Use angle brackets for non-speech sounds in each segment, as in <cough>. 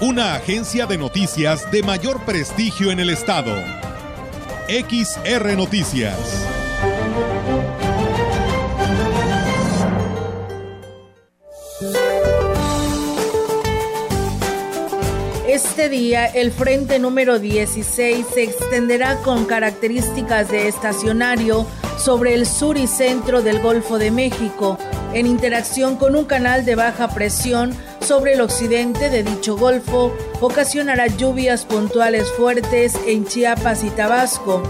Una agencia de noticias de mayor prestigio en el estado. XR Noticias. Este día, el frente número 16 se extenderá con características de estacionario sobre el sur y centro del Golfo de México, en interacción con un canal de baja presión sobre el occidente de dicho golfo, ocasionará lluvias puntuales fuertes en Chiapas y Tabasco,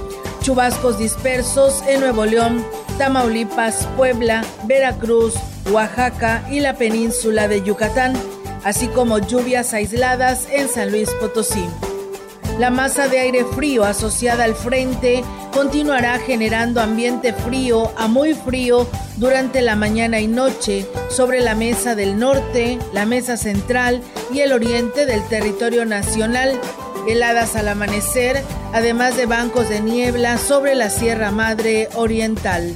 chubascos dispersos en Nuevo León, Tamaulipas, Puebla, Veracruz, Oaxaca y la península de Yucatán, así como lluvias aisladas en San Luis Potosí. La masa de aire frío asociada al frente continuará generando ambiente frío a muy frío durante la mañana y noche sobre la mesa del norte, la mesa central y el oriente del territorio nacional, heladas al amanecer, además de bancos de niebla sobre la Sierra Madre Oriental.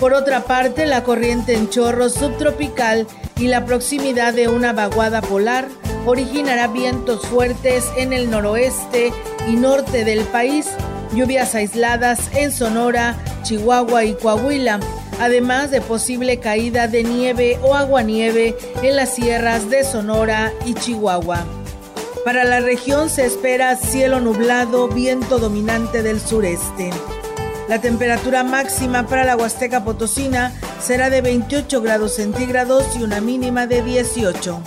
Por otra parte, la corriente en chorro subtropical y la proximidad de una vaguada polar originará vientos fuertes en el noroeste y norte del país, lluvias aisladas en Sonora, Chihuahua y Coahuila, además de posible caída de nieve o aguanieve en las sierras de Sonora y Chihuahua. Para la región se espera cielo nublado, viento dominante del sureste. La temperatura máxima para la Huasteca Potosina será de 28 grados centígrados y una mínima de 18.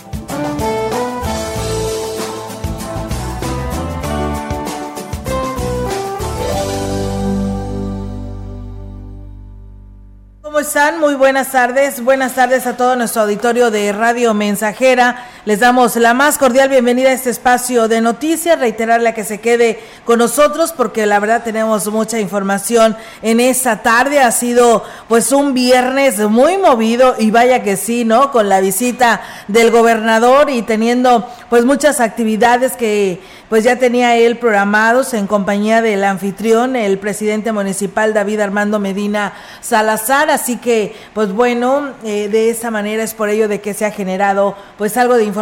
Muy buenas tardes. Buenas tardes a todo nuestro auditorio de Radio Mensajera. Les damos la más cordial bienvenida a este espacio de noticias. Reiterarle a que se quede con nosotros porque la verdad tenemos mucha información en esta tarde. Ha sido pues un viernes muy movido y vaya que sí, ¿no? Con la visita del gobernador y teniendo pues muchas actividades que pues ya tenía él programados en compañía del anfitrión, el presidente municipal David Armando Medina Salazar. Así que, pues bueno, eh, de esa manera es por ello de que se ha generado pues algo de información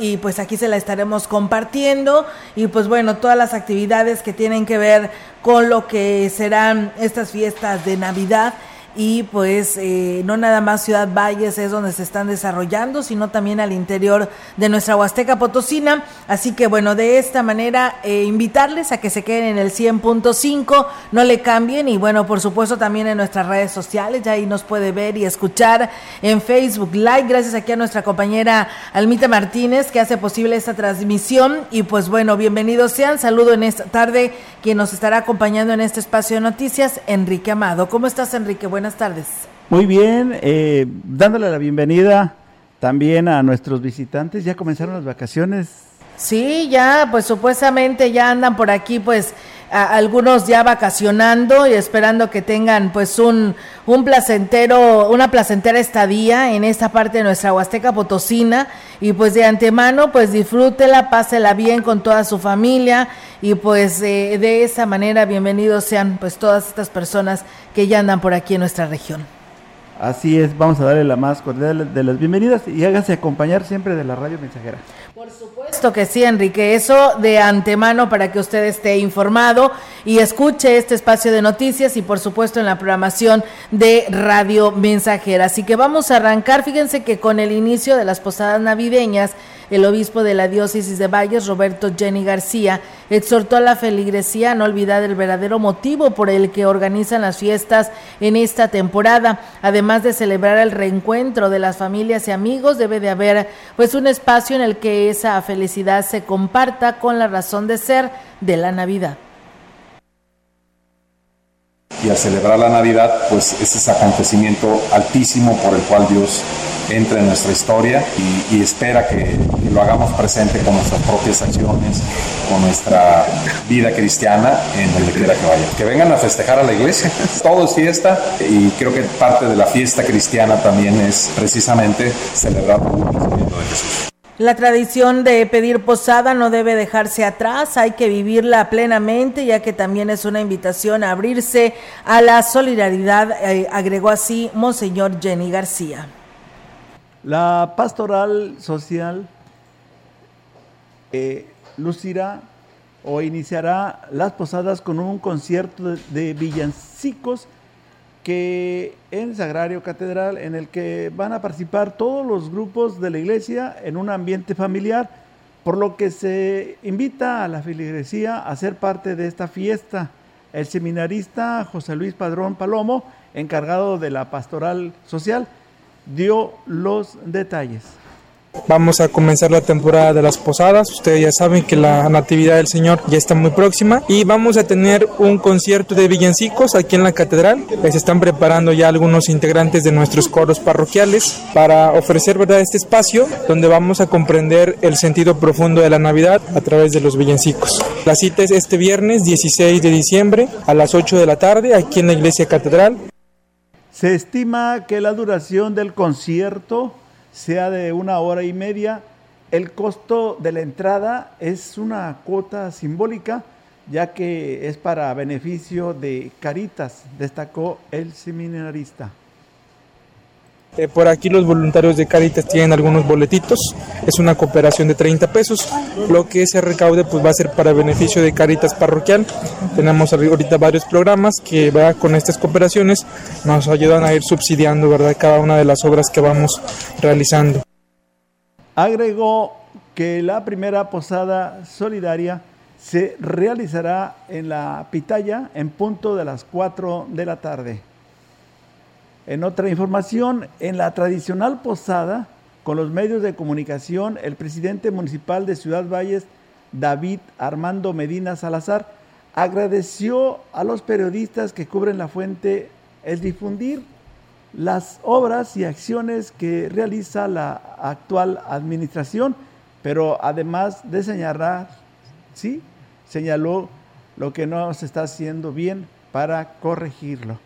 y pues aquí se la estaremos compartiendo. Y pues bueno, todas las actividades que tienen que ver con lo que serán estas fiestas de Navidad y pues eh, no nada más Ciudad Valles es donde se están desarrollando, sino también al interior de nuestra Huasteca Potosina. Así que bueno, de esta manera eh, invitarles a que se queden en el 100.5, no le cambien y bueno, por supuesto también en nuestras redes sociales, ya ahí nos puede ver y escuchar en Facebook Live, gracias aquí a nuestra compañera Almita Martínez que hace posible esta transmisión y pues bueno, bienvenidos sean, saludo en esta tarde quien nos estará acompañando en este espacio de noticias, Enrique Amado. ¿Cómo estás Enrique? Buenas tardes. Muy bien, eh, dándole la bienvenida también a nuestros visitantes. ¿Ya comenzaron las vacaciones? Sí, ya, pues supuestamente ya andan por aquí, pues algunos ya vacacionando y esperando que tengan pues un, un placentero, una placentera estadía en esta parte de nuestra Huasteca Potosina y pues de antemano pues disfrútela, pásela bien con toda su familia y pues eh, de esa manera bienvenidos sean pues todas estas personas que ya andan por aquí en nuestra región. Así es, vamos a darle la más cordial de las bienvenidas y hágase acompañar siempre de la radio mensajera. Por supuesto que sí, Enrique, eso de antemano para que usted esté informado y escuche este espacio de noticias y por supuesto en la programación de Radio Mensajera. Así que vamos a arrancar, fíjense que con el inicio de las posadas navideñas, el obispo de la diócesis de Valles, Roberto Jenny García, exhortó a la feligresía a no olvidar el verdadero motivo por el que organizan las fiestas en esta temporada. Además de celebrar el reencuentro de las familias y amigos, debe de haber pues un espacio en el que esa felicidad se comparta con la razón de ser de la Navidad. Y al celebrar la Navidad, pues es ese acontecimiento altísimo por el cual Dios entre en nuestra historia y, espera que, lo hagamos presente con nuestras propias acciones, con nuestra vida cristiana en donde quiera que vaya. Que vengan a festejar a la iglesia, <laughs> todo es fiesta y creo que parte de la fiesta cristiana también es precisamente celebrar el nacimiento de Jesús. La tradición de pedir posada no debe dejarse atrás, hay que vivirla plenamente, ya que también es una invitación a abrirse a la solidaridad, eh, agregó así Monseñor Jenny García. La pastoral social eh, lucirá o iniciará las posadas con un concierto de villancicos que en Sagrario Catedral, en el que van a participar todos los grupos de la iglesia en un ambiente familiar, por lo que se invita a la feligresía a ser parte de esta fiesta. El seminarista José Luis Padrón Palomo, encargado de la pastoral social, dio los detalles. Vamos a comenzar la temporada de las posadas. Ustedes ya saben que la Natividad del Señor ya está muy próxima y vamos a tener un concierto de villancicos aquí en la catedral. Se están preparando ya algunos integrantes de nuestros coros parroquiales para ofrecer verdad este espacio donde vamos a comprender el sentido profundo de la Navidad a través de los villancicos. La cita es este viernes 16 de diciembre a las 8 de la tarde aquí en la iglesia catedral. Se estima que la duración del concierto sea de una hora y media. El costo de la entrada es una cuota simbólica, ya que es para beneficio de Caritas, destacó el seminarista. Eh, por aquí los voluntarios de Caritas tienen algunos boletitos, es una cooperación de 30 pesos, lo que se recaude pues va a ser para beneficio de Caritas parroquial. Tenemos ahorita varios programas que con estas cooperaciones nos ayudan a ir subsidiando ¿verdad? cada una de las obras que vamos realizando. Agregó que la primera posada solidaria se realizará en la Pitaya en punto de las 4 de la tarde. En otra información, en la tradicional posada, con los medios de comunicación, el presidente municipal de Ciudad Valles, David Armando Medina Salazar, agradeció a los periodistas que cubren la fuente el difundir las obras y acciones que realiza la actual administración, pero además de señalar, sí, señaló lo que no se está haciendo bien para corregirlo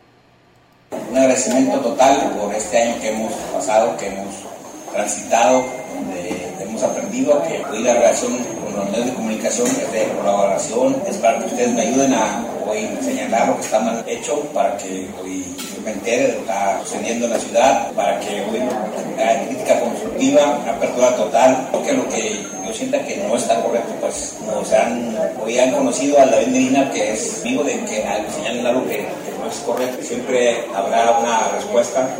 un agradecimiento total por este año que hemos pasado, que hemos transitado, donde hemos aprendido que hoy la relación con los medios de comunicación es de colaboración, es para que ustedes me ayuden a hoy señalar lo que está mal hecho, para que hoy me entere de lo que está sucediendo en la ciudad, para que hoy haya crítica constructiva, apertura total, porque lo que yo sienta que no está correcto, pues nos han, hoy han conocido a David Medina, que es amigo de que señalen algo que es correcto, siempre habrá una respuesta.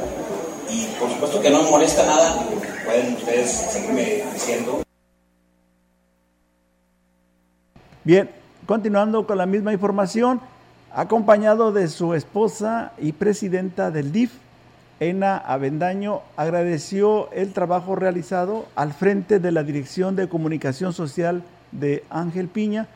Y por supuesto que no me molesta nada, pueden ustedes seguirme diciendo. Bien, continuando con la misma información, acompañado de su esposa y presidenta del DIF, Ena Avendaño agradeció el trabajo realizado al frente de la Dirección de Comunicación Social de Ángel Piña,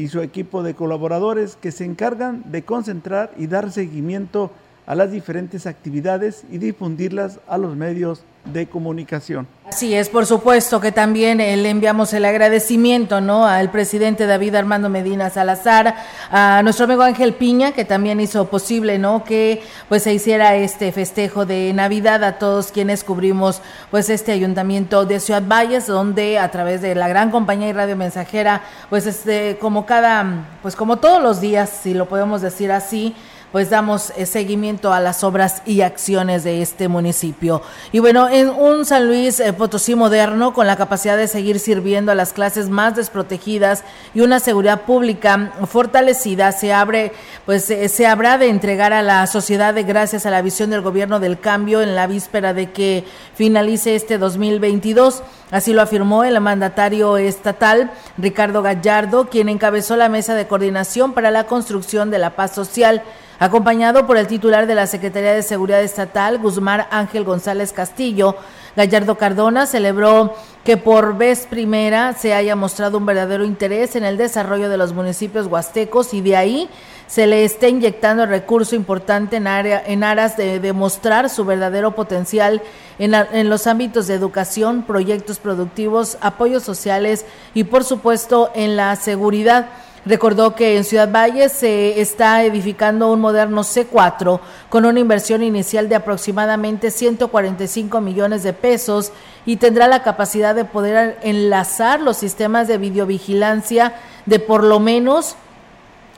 y su equipo de colaboradores que se encargan de concentrar y dar seguimiento a las diferentes actividades y difundirlas a los medios de comunicación. Así es, por supuesto que también eh, le enviamos el agradecimiento, ¿no? Al presidente David Armando Medina Salazar, a nuestro amigo Ángel Piña, que también hizo posible, ¿no? Que pues se hiciera este festejo de Navidad a todos quienes cubrimos pues este ayuntamiento de Ciudad Valles, donde a través de la gran compañía y radio mensajera, pues este, como cada, pues como todos los días, si lo podemos decir así, pues damos eh, seguimiento a las obras y acciones de este municipio. Y bueno, en un San Luis eh, Potosí moderno, con la capacidad de seguir sirviendo a las clases más desprotegidas y una seguridad pública fortalecida, se abre, pues eh, se habrá de entregar a la sociedad de gracias a la visión del gobierno del cambio en la víspera de que finalice este 2022. Así lo afirmó el mandatario estatal Ricardo Gallardo, quien encabezó la mesa de coordinación para la construcción de la paz social acompañado por el titular de la Secretaría de Seguridad Estatal, Guzmán Ángel González Castillo. Gallardo Cardona celebró que por vez primera se haya mostrado un verdadero interés en el desarrollo de los municipios huastecos y de ahí se le está inyectando recurso importante en, área, en aras de demostrar su verdadero potencial en, en los ámbitos de educación, proyectos productivos, apoyos sociales y por supuesto en la seguridad. Recordó que en Ciudad Valle se está edificando un moderno C4 con una inversión inicial de aproximadamente 145 millones de pesos y tendrá la capacidad de poder enlazar los sistemas de videovigilancia de por lo menos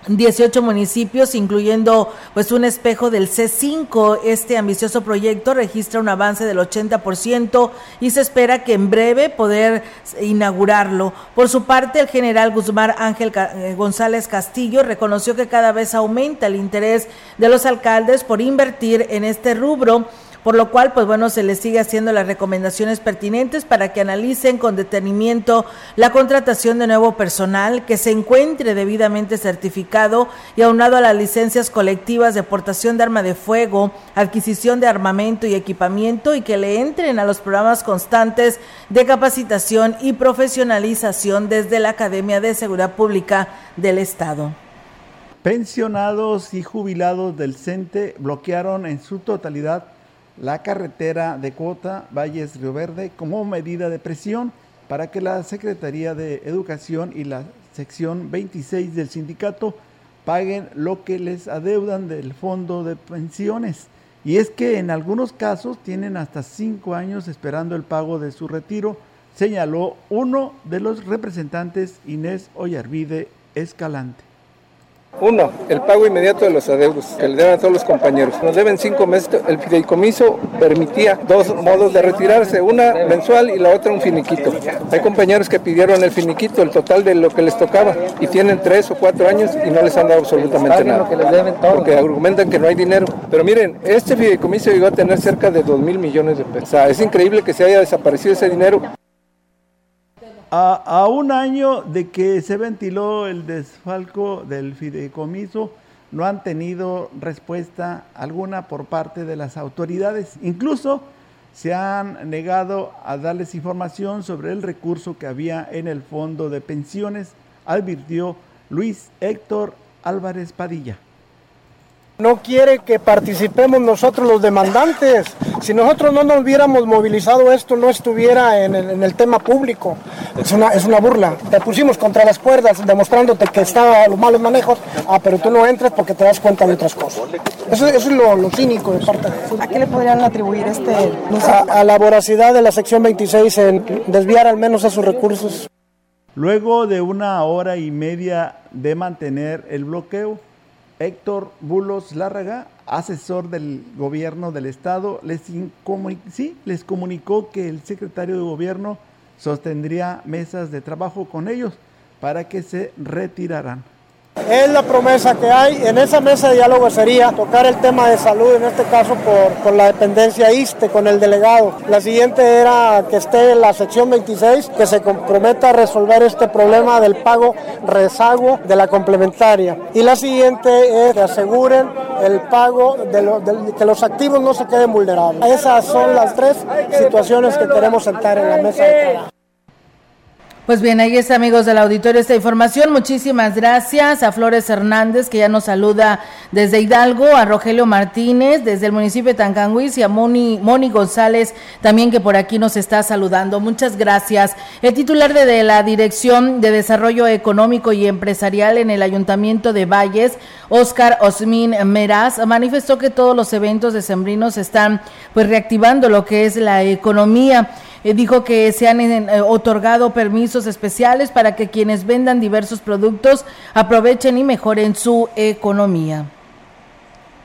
18 municipios, incluyendo pues un espejo del C5. Este ambicioso proyecto registra un avance del 80% y se espera que en breve poder inaugurarlo. Por su parte, el general Guzmán Ángel eh, González Castillo reconoció que cada vez aumenta el interés de los alcaldes por invertir en este rubro por lo cual, pues bueno, se les sigue haciendo las recomendaciones pertinentes para que analicen con detenimiento la contratación de nuevo personal que se encuentre debidamente certificado y aunado a las licencias colectivas de portación de arma de fuego, adquisición de armamento y equipamiento y que le entren a los programas constantes de capacitación y profesionalización desde la Academia de Seguridad Pública del Estado. Pensionados y jubilados del CENTE bloquearon en su totalidad la carretera de cuota Valles Río Verde como medida de presión para que la Secretaría de Educación y la sección 26 del sindicato paguen lo que les adeudan del fondo de pensiones. Y es que en algunos casos tienen hasta cinco años esperando el pago de su retiro, señaló uno de los representantes Inés Ollarvide Escalante. Uno, el pago inmediato de los adeudos que le deben a todos los compañeros. Nos deben cinco meses. El fideicomiso permitía dos modos de retirarse, una mensual y la otra un finiquito. Hay compañeros que pidieron el finiquito, el total de lo que les tocaba, y tienen tres o cuatro años y no les han dado absolutamente nada. Porque argumentan que no hay dinero. Pero miren, este fideicomiso llegó a tener cerca de dos mil millones de pesos. O sea, es increíble que se haya desaparecido ese dinero. A, un año de que se ventiló el desfalco del fideicomiso, no han tenido respuesta alguna por parte de las autoridades. Incluso se han negado a darles información sobre el recurso que había en el fondo de pensiones, advirtió Luis Héctor Álvarez Padilla no quiere que participemos nosotros los demandantes. Si nosotros no nos hubiéramos movilizado esto, no estuviera en el, tema público. Es una, es una burla. Te pusimos contra las cuerdas demostrándote que estaba los malos manejos, ah, pero tú no entras porque te das cuenta de otras cosas. Eso, es lo, cínico de parte de... ¿A qué le podrían atribuir este...? A, a la voracidad de la sección 26 en desviar al menos esos recursos. Luego de una hora y media de mantener el bloqueo, Héctor Bulos Lárraga, asesor del gobierno del estado, les, sí, les comunicó que el secretario de gobierno sostendría mesas de trabajo con ellos para que se retiraran. Es la promesa que hay. En esa mesa de diálogo sería tocar el tema de salud, en este caso por, la dependencia ISTE, con el delegado. La siguiente era que esté en la sección 26, que se comprometa a resolver este problema del pago rezago de la complementaria. Y la siguiente es que aseguren el pago de, que los activos no se queden vulnerables. Esas son las tres situaciones que queremos sentar en la mesa de trabajo. Pues bien, ahí está, amigos del auditorio, esta información. Muchísimas gracias a Flores Hernández, que ya nos saluda desde Hidalgo, a Rogelio Martínez, desde el municipio de Tancanguis, y a Moni, Moni González, también que por aquí nos está saludando. Muchas gracias. El titular de, la Dirección de Desarrollo Económico y Empresarial en el Ayuntamiento de Valles, Oscar Osmin Meraz, manifestó que todos los eventos decembrinos están pues reactivando lo que es la economía. Eh, dijo que se han eh, otorgado permisos especiales para que quienes vendan diversos productos aprovechen y mejoren su economía.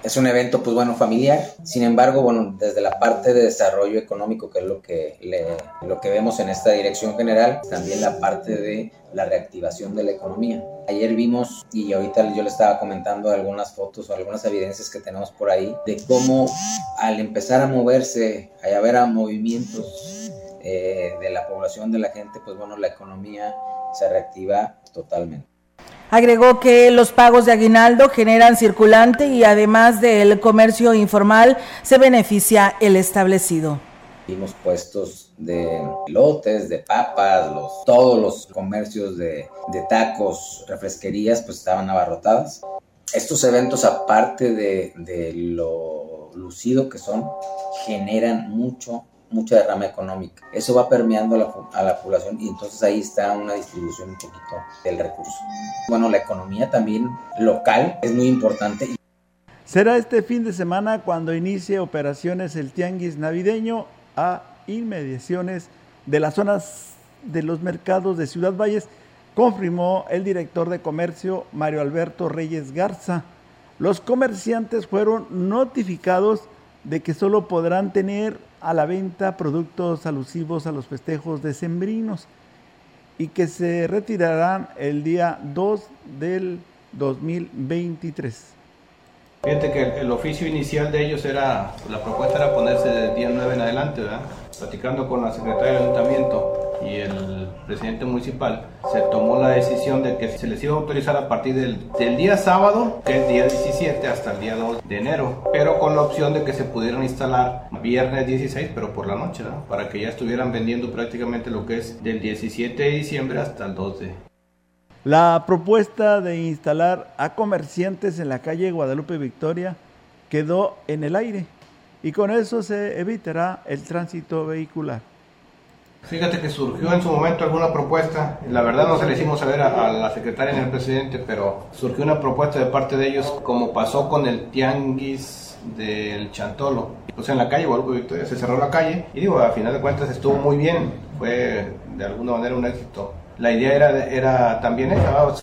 Es un evento, pues bueno, familiar. Sin embargo, bueno, desde la parte de desarrollo económico, que es lo que, lo que vemos en esta dirección general, también la parte de la reactivación de la economía. Ayer vimos, y ahorita yo le estaba comentando algunas fotos o algunas evidencias que tenemos por ahí, de cómo al empezar a moverse, a haber movimientos eh, de la población, de la gente, pues bueno, la economía se reactiva totalmente. Agregó que los pagos de aguinaldo generan circulante y además del comercio informal se beneficia el establecido. Vimos puestos de lotes, de papas, los, todos los comercios de, de tacos, refresquerías, pues estaban abarrotadas estos eventos, aparte de, de lo lucido que son, generan mucho, mucha derrama económica. Eso va permeando a la, a la, población y entonces ahí está una distribución un poquito del recurso. Bueno, la economía también local es muy importante. Será este fin de semana cuando inicie operaciones el Tianguis Navideño a inmediaciones de las zonas de los mercados de Ciudad Valles, confirmó el director de comercio Mario Alberto Reyes Garza. Los comerciantes fueron notificados de que solo podrán tener a la venta productos alusivos a los festejos decembrinos y que se retirarán el día 2 del 2023. Fíjate que el, oficio inicial de ellos era, la propuesta era ponerse del día 9 en adelante, ¿verdad? Platicando con la secretaria del ayuntamiento y el presidente municipal, se tomó la decisión de que se les iba a autorizar a partir del, del, día sábado, que es día 17, hasta el día 2 de enero, pero con la opción de que se pudieran instalar viernes 16, pero por la noche, ¿no? Para que ya estuvieran vendiendo prácticamente lo que es del 17 de diciembre hasta el 2 de la propuesta de instalar a comerciantes en la calle Guadalupe Victoria quedó en el aire y con eso se evitará el tránsito vehicular. Fíjate que surgió en su momento alguna propuesta, la verdad no se le hicimos saber a, la secretaria ni al presidente, pero surgió una propuesta de parte de ellos, como pasó con el tianguis del Chantolo. Pues en la calle Guadalupe Victoria se cerró la calle y digo, a final de cuentas estuvo muy bien, fue de alguna manera un éxito la idea era, era también esa.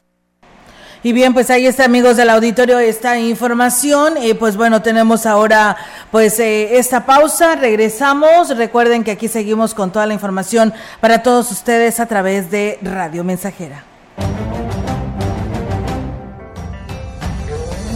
Y bien, pues ahí está, amigos del auditorio, esta información. Y pues bueno, tenemos ahora pues eh, esta pausa. Regresamos. Recuerden que aquí seguimos con toda la información para todos ustedes a través de Radio Mensajera.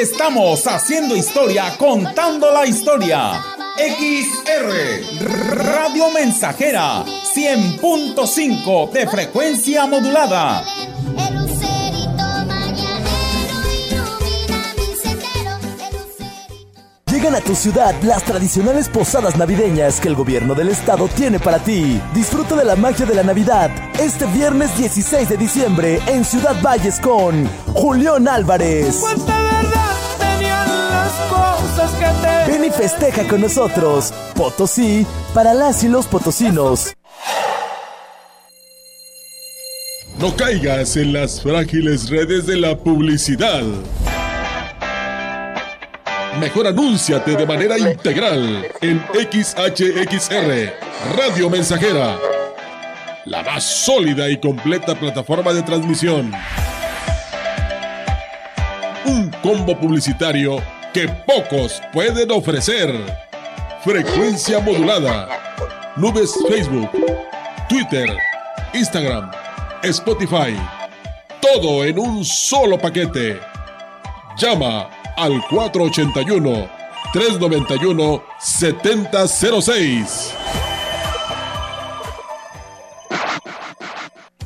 Estamos haciendo historia, contando la historia. XR Radio Mensajera 100.5 de frecuencia modulada. Llegan a tu ciudad las tradicionales posadas navideñas que el gobierno del estado tiene para ti. Disfruta de la magia de la Navidad este viernes 16 de diciembre en Ciudad Valles con Julián Álvarez. Ven y festeja con nosotros. Potosí para las y los potosinos. No caigas en las frágiles redes de la publicidad. Mejor anúnciate de manera integral en XHXR, Radio Mensajera, la más sólida y completa plataforma de transmisión. Un combo publicitario que pocos pueden ofrecer. Frecuencia modulada. Nubes Facebook, Twitter, Instagram, Spotify. Todo en un solo paquete. Llama al 481 391 7006.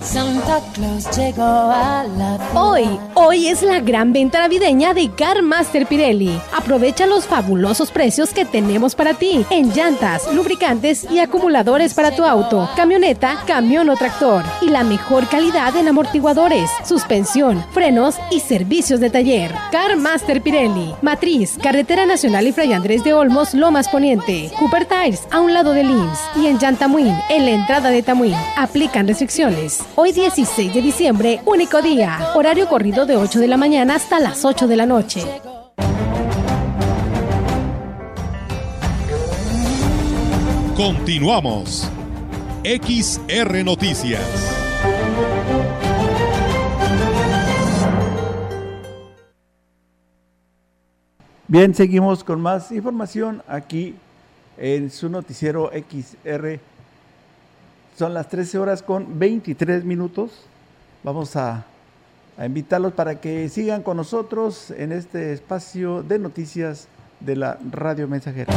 Santa Claus llegó a la Hoy, hoy es la gran venta navideña de Car Master Pirelli. Aprovecha los fabulosos precios que tenemos para ti en llantas, lubricantes y acumuladores para tu auto, camioneta, camión o tractor y la mejor calidad en amortiguadores, suspensión, frenos y servicios de taller. Car Master Pirelli, Matriz, Carretera Nacional y Fray Andrés de Olmos, Lomas Poniente, Cooper Tires a un lado del IMSS y en Yantamuín, en la entrada de Tamuín. Aplican restricciones. Hoy 16 de diciembre, único día, horario corrido de 8 de la mañana hasta las 8 de la noche. Continuamos. XR Noticias. Bien, seguimos con más información aquí en su noticiero XR Noticias. Son las 13 horas con 23 minutos. Vamos a, invitarlos para que sigan con nosotros en este espacio de noticias de la Radio Mensajera.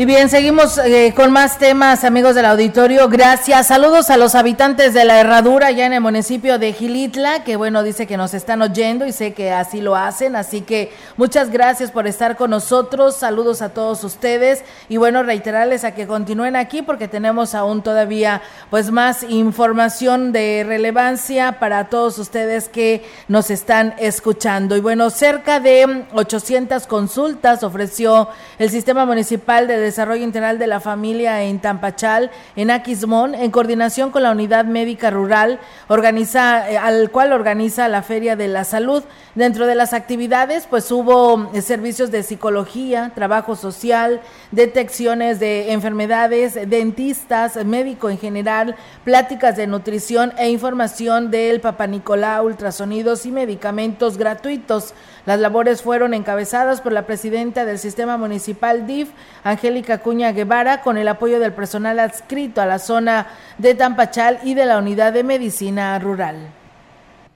Y bien, seguimos eh, con más temas, amigos del auditorio. Gracias. Saludos a los habitantes de la Herradura, ya en el municipio de Gilitla, que bueno, dice que nos están oyendo y sé que así lo hacen. Así que muchas gracias por estar con nosotros. Saludos a todos ustedes. Y bueno, reiterarles a que continúen aquí porque tenemos aún todavía pues más información de relevancia para todos ustedes que nos están escuchando. Y bueno, cerca de 800 consultas ofreció el Sistema Municipal de Desarrollo Integral de la Familia en Tampachal, en Aquismón, en coordinación con la Unidad Médica Rural, organiza, eh, al cual organiza la Feria de la Salud. Dentro de las actividades, pues hubo eh, servicios de psicología, trabajo social, detecciones de enfermedades, dentistas, médico en general, pláticas de nutrición e información del Papa Nicolau, ultrasonidos y medicamentos gratuitos. Las labores fueron encabezadas por la presidenta del Sistema Municipal DIF, Angélica Cuña Guevara, con el apoyo del personal adscrito a la zona de Tampachal y de la Unidad de Medicina Rural.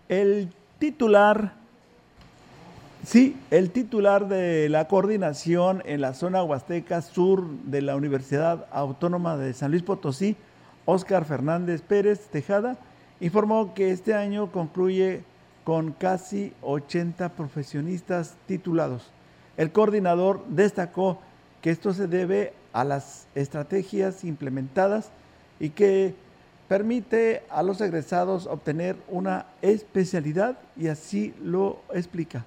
El titular, sí, el titular de la coordinación en la zona Huasteca Sur de la Universidad Autónoma de San Luis Potosí, Óscar Fernández Pérez Tejada, informó que este año concluye con casi 80 profesionistas titulados. El coordinador destacó que esto se debe a las estrategias implementadas y que permite a los egresados obtener una especialidad y así lo explica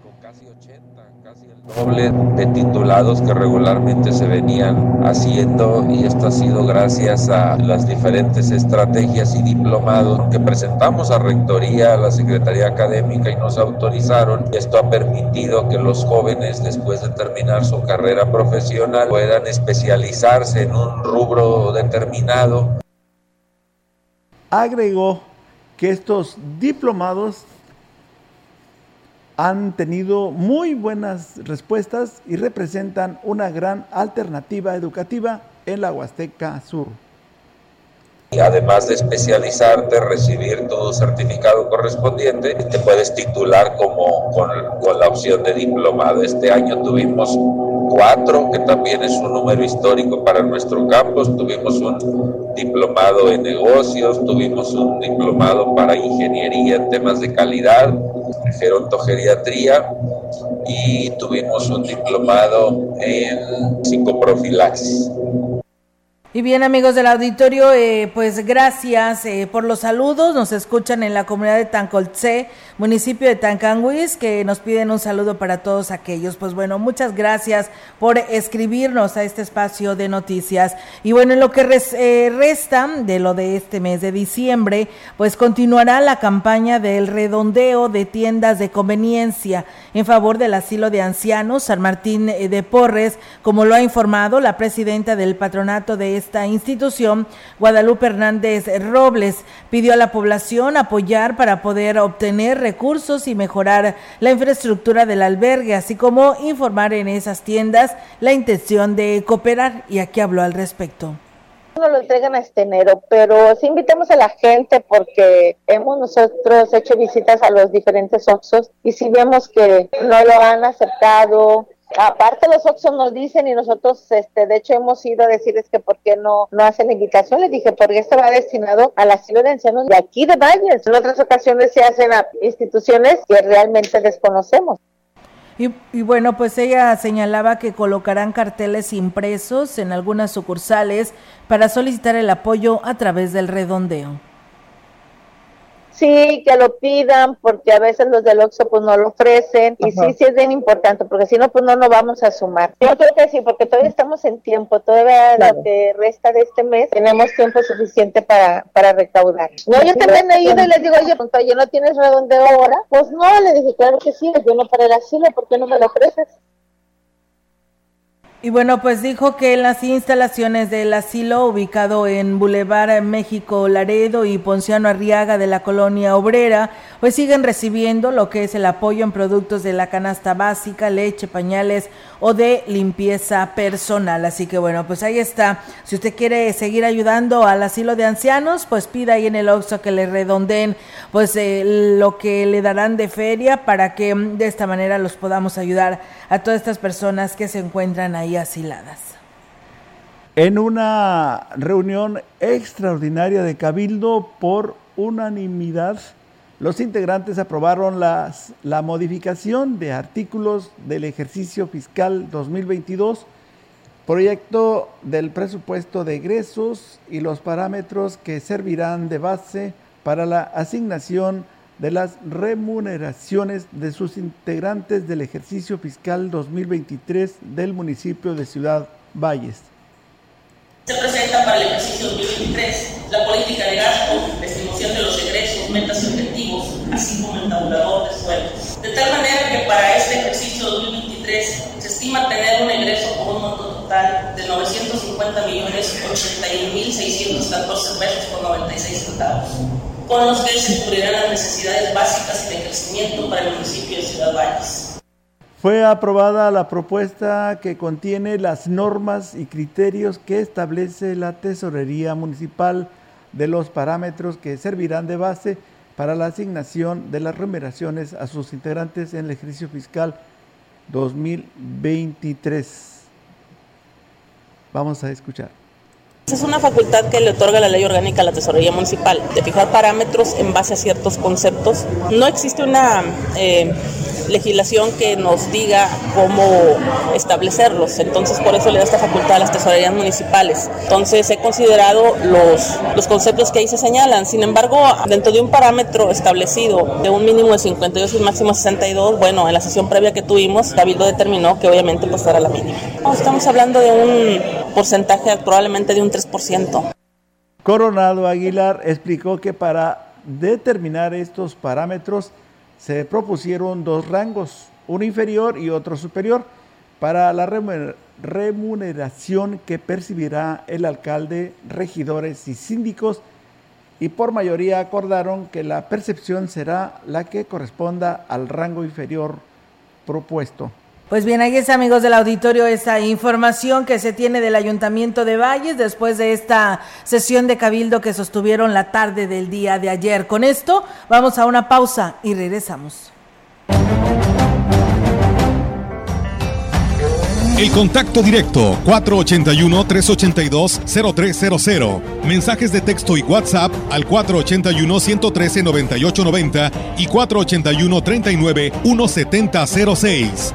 con casi 80, casi el doble de titulados que regularmente se venían haciendo y esto ha sido gracias a las diferentes estrategias y diplomados que presentamos a Rectoría, a la Secretaría Académica y nos autorizaron. Esto ha permitido que los jóvenes después de terminar su carrera profesional puedan especializarse en un rubro determinado. Agregó que estos diplomados han tenido muy buenas respuestas y representan una gran alternativa educativa en la Huasteca Sur. Y además de especializarte, recibir tu certificado correspondiente, te puedes titular como con, con la opción de diplomado. Este año tuvimos cuatro, que también es un número histórico para nuestro campus. Tuvimos un diplomado en negocios, tuvimos un diplomado para ingeniería en temas de calidad, gerontogeriatría y tuvimos un diplomado en psicoprofilaxis. Y bien amigos del auditorio, eh, pues gracias eh, por los saludos. Nos escuchan en la comunidad de Tancolce, municipio de Tancanguis, que nos piden un saludo para todos aquellos. Pues bueno, muchas gracias por escribirnos a este espacio de noticias. Y bueno, en lo que eh, resta de lo de este mes de diciembre, pues continuará la campaña del redondeo de tiendas de conveniencia en favor del asilo de ancianos San Martín de Porres, como lo ha informado la presidenta del patronato de esta institución, Guadalupe Hernández Robles, pidió a la población apoyar para poder obtener recursos y mejorar la infraestructura del albergue, así como informar en esas tiendas la intención de cooperar. Y aquí habló al respecto no lo entregan este enero, pero sí invitamos a la gente porque hemos nosotros hecho visitas a los diferentes Oxos y si vemos que no lo han aceptado, aparte los Oxos nos dicen y nosotros este de hecho hemos ido a decirles que por qué no no hacen la invitación. Les dije porque esto va destinado al asilo de ancianos de aquí de Valles en otras ocasiones se hacen a instituciones que realmente desconocemos. Y, bueno, pues ella señalaba que colocarán carteles impresos en algunas sucursales para solicitar el apoyo a través del redondeo. Sí, que lo pidan, porque a veces los del Oxxo pues no lo ofrecen, y sí, sí es bien importante, porque si no, pues no nos vamos a sumar. Yo creo que sí, porque todavía estamos en tiempo, todavía lo que resta de este mes, tenemos tiempo suficiente para, para recaudar. No, yo también he ido y les digo, oye, pues, oye, ¿no tienes redondeo ahora? Pues no, le dije, claro que sí, yo no para el asilo, ¿por qué no me lo ofreces? Y bueno, pues dijo que las instalaciones del asilo ubicado en Boulevard México Laredo y Ponciano Arriaga de la colonia obrera, pues siguen recibiendo lo que es el apoyo en productos de la canasta básica, leche, pañales o de limpieza personal. Así que bueno, pues ahí está. Si usted quiere seguir ayudando al asilo de ancianos, pues pida ahí en el Oxxo que le redondeen pues eh, lo que le darán de feria para que mm, de esta manera los podamos ayudar a todas estas personas que se encuentran ahí asiladas. En una reunión extraordinaria de Cabildo por unanimidad, los integrantes aprobaron las, la modificación de artículos del ejercicio fiscal 2022, proyecto del presupuesto de egresos y los parámetros que servirán de base para la asignación de las remuneraciones de sus integrantes del ejercicio fiscal 2023 del municipio de Ciudad Valles. Se presenta para el ejercicio 2023 la política de gasto, la estimación de los egresos, metas y objetivos, así como el tabulador de sueldos. De tal manera que para este ejercicio 2023 se estima tener un egreso por un monto total de 950 millones 81 mil 614 pesos con 96 centavos con los que se cubrirán las necesidades básicas y de crecimiento para el municipio de Ciudad Valles. Fue aprobada la propuesta que contiene las normas y criterios que establece la Tesorería Municipal de los parámetros que servirán de base para la asignación de las remuneraciones a sus integrantes en el ejercicio fiscal 2023. Vamos a escuchar. Es una facultad que le otorga la ley orgánica a la tesorería municipal de fijar parámetros en base a ciertos conceptos. No existe una eh, legislación que nos diga cómo establecerlos, entonces por eso le da esta facultad a las tesorerías municipales. Entonces he considerado los, los conceptos que ahí se señalan, sin embargo, dentro de un parámetro establecido de un mínimo de 52 y un máximo de 62, bueno, en la sesión previa que tuvimos, Cabildo determinó que obviamente pues era la mínima. estamos hablando de un porcentaje probablemente de un 3%. Coronado Aguilar explicó que para determinar estos parámetros se propusieron dos rangos, uno inferior y otro superior, para la remuneración que percibirá el alcalde, regidores y síndicos, y por mayoría acordaron que la percepción será la que corresponda al rango inferior propuesto. Pues bien, ahí es amigos del auditorio esa información que se tiene del Ayuntamiento de Valles después de esta sesión de cabildo que sostuvieron la tarde del día de ayer. Con esto vamos a una pausa y regresamos. El contacto directo 481-382-0300. Mensajes de texto y WhatsApp al 481-113-9890 y 481-39-1706.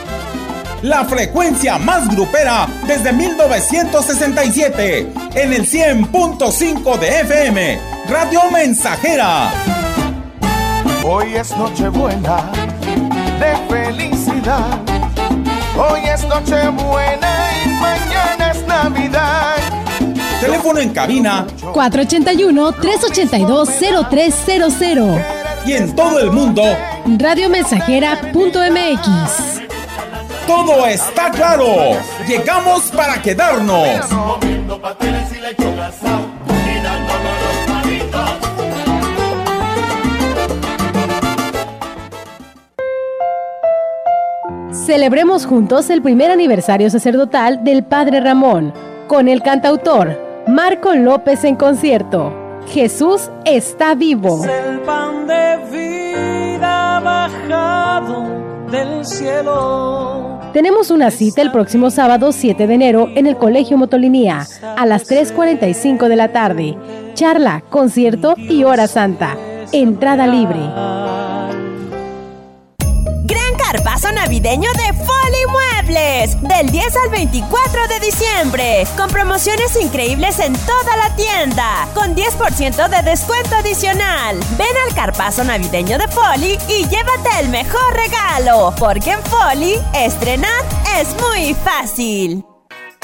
La frecuencia más grupera desde 1967 en el 100.5 de FM Radio Mensajera. Hoy es Nochebuena de felicidad. Hoy es Nochebuena y mañana es Navidad. Teléfono en cabina 481-382-0300. Y en todo el mundo, radiomensajera.mx. Todo está claro. Llegamos para quedarnos. Celebremos juntos el primer aniversario sacerdotal del Padre Ramón con el cantautor Marco López en concierto. Jesús está vivo. el pan de vida bajado del cielo. Tenemos una cita el próximo sábado 7 de enero en el Colegio Motolinía a las 3.45 de la tarde. Charla, concierto y hora santa. Entrada libre. Carpazo navideño de Foli Muebles del 10 al 24 de diciembre, con promociones increíbles en toda la tienda, con 10% de descuento adicional. Ven al carpazo navideño de Foli y llévate el mejor regalo, porque en Foli estrenar es muy fácil.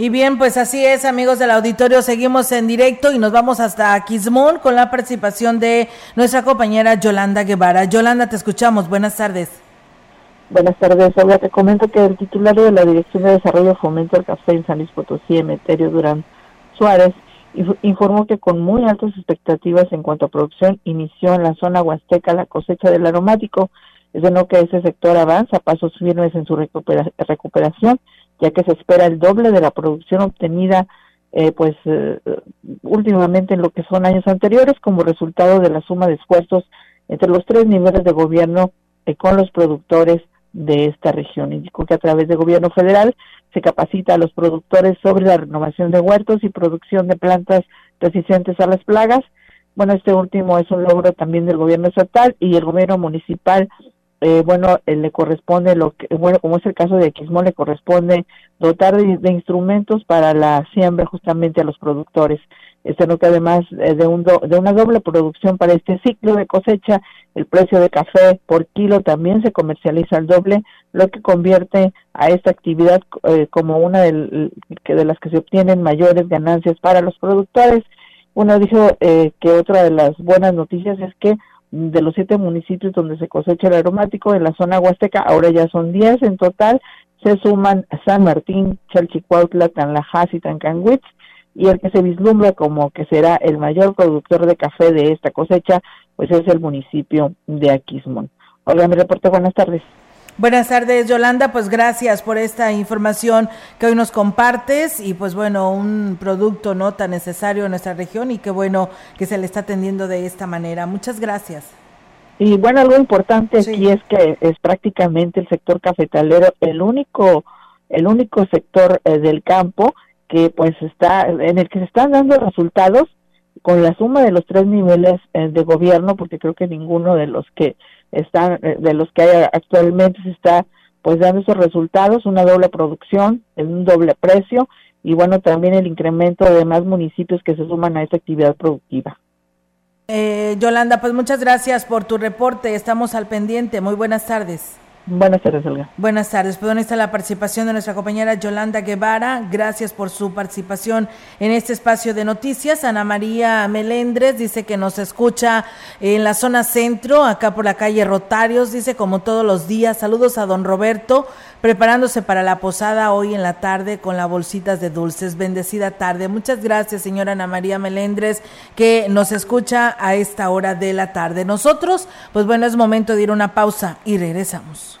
Y bien, pues así es, amigos del auditorio, seguimos en directo y nos vamos hasta Quismón con la participación de nuestra compañera Yolanda Guevara. Yolanda, te escuchamos. Buenas tardes. Buenas tardes, Olga. Te comento que el titular de la Dirección de Desarrollo Fomento del Café en San Luis Potosí, Emeterio Durán Suárez, informó que con muy altas expectativas en cuanto a producción, inició en la zona huasteca la cosecha del aromático. Es de no que ese sector avanza pasos firmes en su recuperación ya que se espera el doble de la producción obtenida eh, pues eh, últimamente en lo que son años anteriores como resultado de la suma de esfuerzos entre los tres niveles de gobierno eh, con los productores de esta región. Indicó que a través del gobierno federal se capacita a los productores sobre la renovación de huertos y producción de plantas resistentes a las plagas. Bueno, este último es un logro también del gobierno estatal y el gobierno municipal eh, bueno, eh, le corresponde lo que, bueno, como es el caso de Quismón, le corresponde dotar de, instrumentos para la siembra justamente a los productores. Este no que además eh, de, un de una doble producción para este ciclo de cosecha, el precio de café por kilo también se comercializa al doble, lo que convierte a esta actividad como una de, de las que se obtienen mayores ganancias para los productores. Uno dijo que otra de las buenas noticias es que de los siete municipios donde se cosecha el aromático en la zona huasteca, ahora ya son diez en total, se suman San Martín, Chalchicuautla, Tanlajas y Tancanwitz, y el que se vislumbra como que será el mayor productor de café de esta cosecha, pues es el municipio de Aquismón. Hola, mi reporte, buenas tardes. Buenas tardes, Yolanda. Pues gracias por esta información que hoy nos compartes y pues bueno, un producto no tan necesario en nuestra región y qué bueno que se le está atendiendo de esta manera. Muchas gracias. Y bueno, algo importante aquí es que es prácticamente el sector cafetalero el único el único sector eh, del campo que pues está en el que se están dando resultados con la suma de los tres niveles eh, de gobierno, porque creo que ninguno de los que están, eh, de los que hay actualmente se está pues dando esos resultados, una doble producción, un doble precio y bueno, también el incremento de más municipios que se suman a esta actividad productiva. Eh, Yolanda, pues muchas gracias por tu reporte, estamos al pendiente, muy buenas tardes. Buenas tardes, Olga. Buenas tardes. Pues está la participación de nuestra compañera Yolanda Guevara. Gracias por su participación en este espacio de noticias. Ana María Melendres dice que nos escucha en la zona centro, acá por la calle Rotarios. Dice como todos los días. Saludos a don Roberto, preparándose para la posada hoy en la tarde con las bolsitas de dulces. Bendecida tarde. Muchas gracias, señora Ana María Melendres, que nos escucha a esta hora de la tarde. Nosotros, pues bueno, es momento de ir a una pausa y regresamos.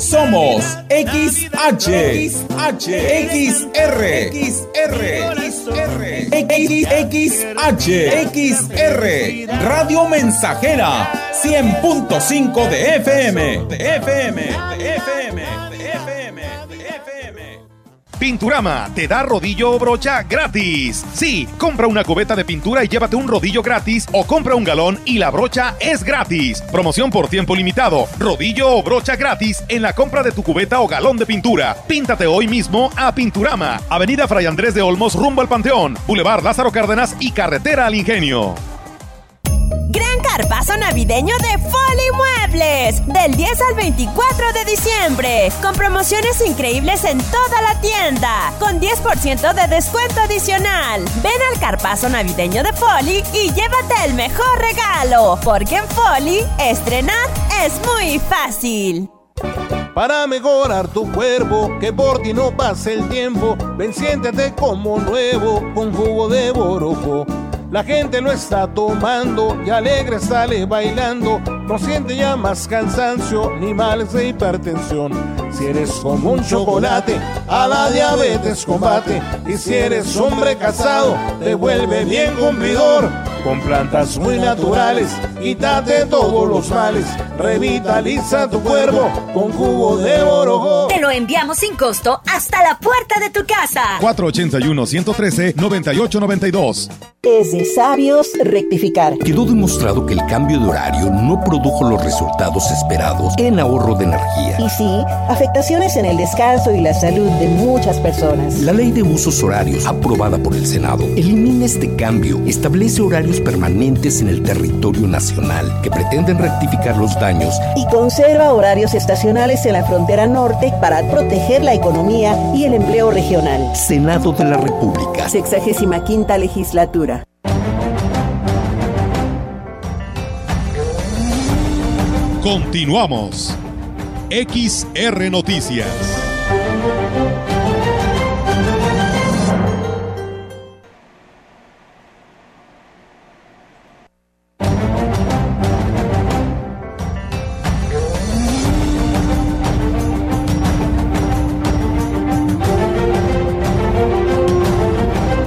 Somos XH, XH, XR, XR, XR, XR, Radio Mensajera, 100.5 de FM, de FM, de FM, Pinturama te da rodillo o brocha gratis. Sí, compra una cubeta de pintura y llévate un rodillo gratis o compra un galón y la brocha es gratis. Promoción por tiempo limitado. Rodillo o brocha gratis en la compra de tu cubeta o galón de pintura. Píntate hoy mismo a Pinturama. Avenida Fray Andrés de Olmos rumbo al Panteón. Boulevard Lázaro Cárdenas y Carretera al Ingenio. Gran carpazo navideño de Folly Muebles. Del 10 al 24 de diciembre. Con promociones increíbles en toda la tienda. Con 10% de descuento adicional. Ven al carpazo navideño de Folly y llévate el mejor regalo. Porque en Folly, estrenar es muy fácil. Para mejorar tu cuerpo, que por ti no pase el tiempo, ven siéntete como nuevo con jugo de borojo. La gente lo está tomando y alegre sale bailando. No siente ya más cansancio ni males de hipertensión. Si eres como un chocolate, a la diabetes combate. Y si eres hombre casado, te vuelve bien cumplidor. Con plantas muy naturales, quítate todos los males. Revitaliza tu cuerpo con jugo de orojo. Te lo enviamos sin costo hasta la puerta de tu casa. 481-113-9892. Es de sabios rectificar. Quedó demostrado que el cambio de horario no produjo los resultados esperados en ahorro de energía. Y sí, afectaciones en el descanso y la salud de muchas personas. La ley de usos horarios, aprobada por el Senado, elimina este cambio, establece horarios permanentes en el territorio nacional que pretenden rectificar los daños y conserva horarios estacionales en la frontera norte para proteger la economía y el empleo regional. Senado de la República. Sexagésima quinta legislatura. Continuamos. XR Noticias.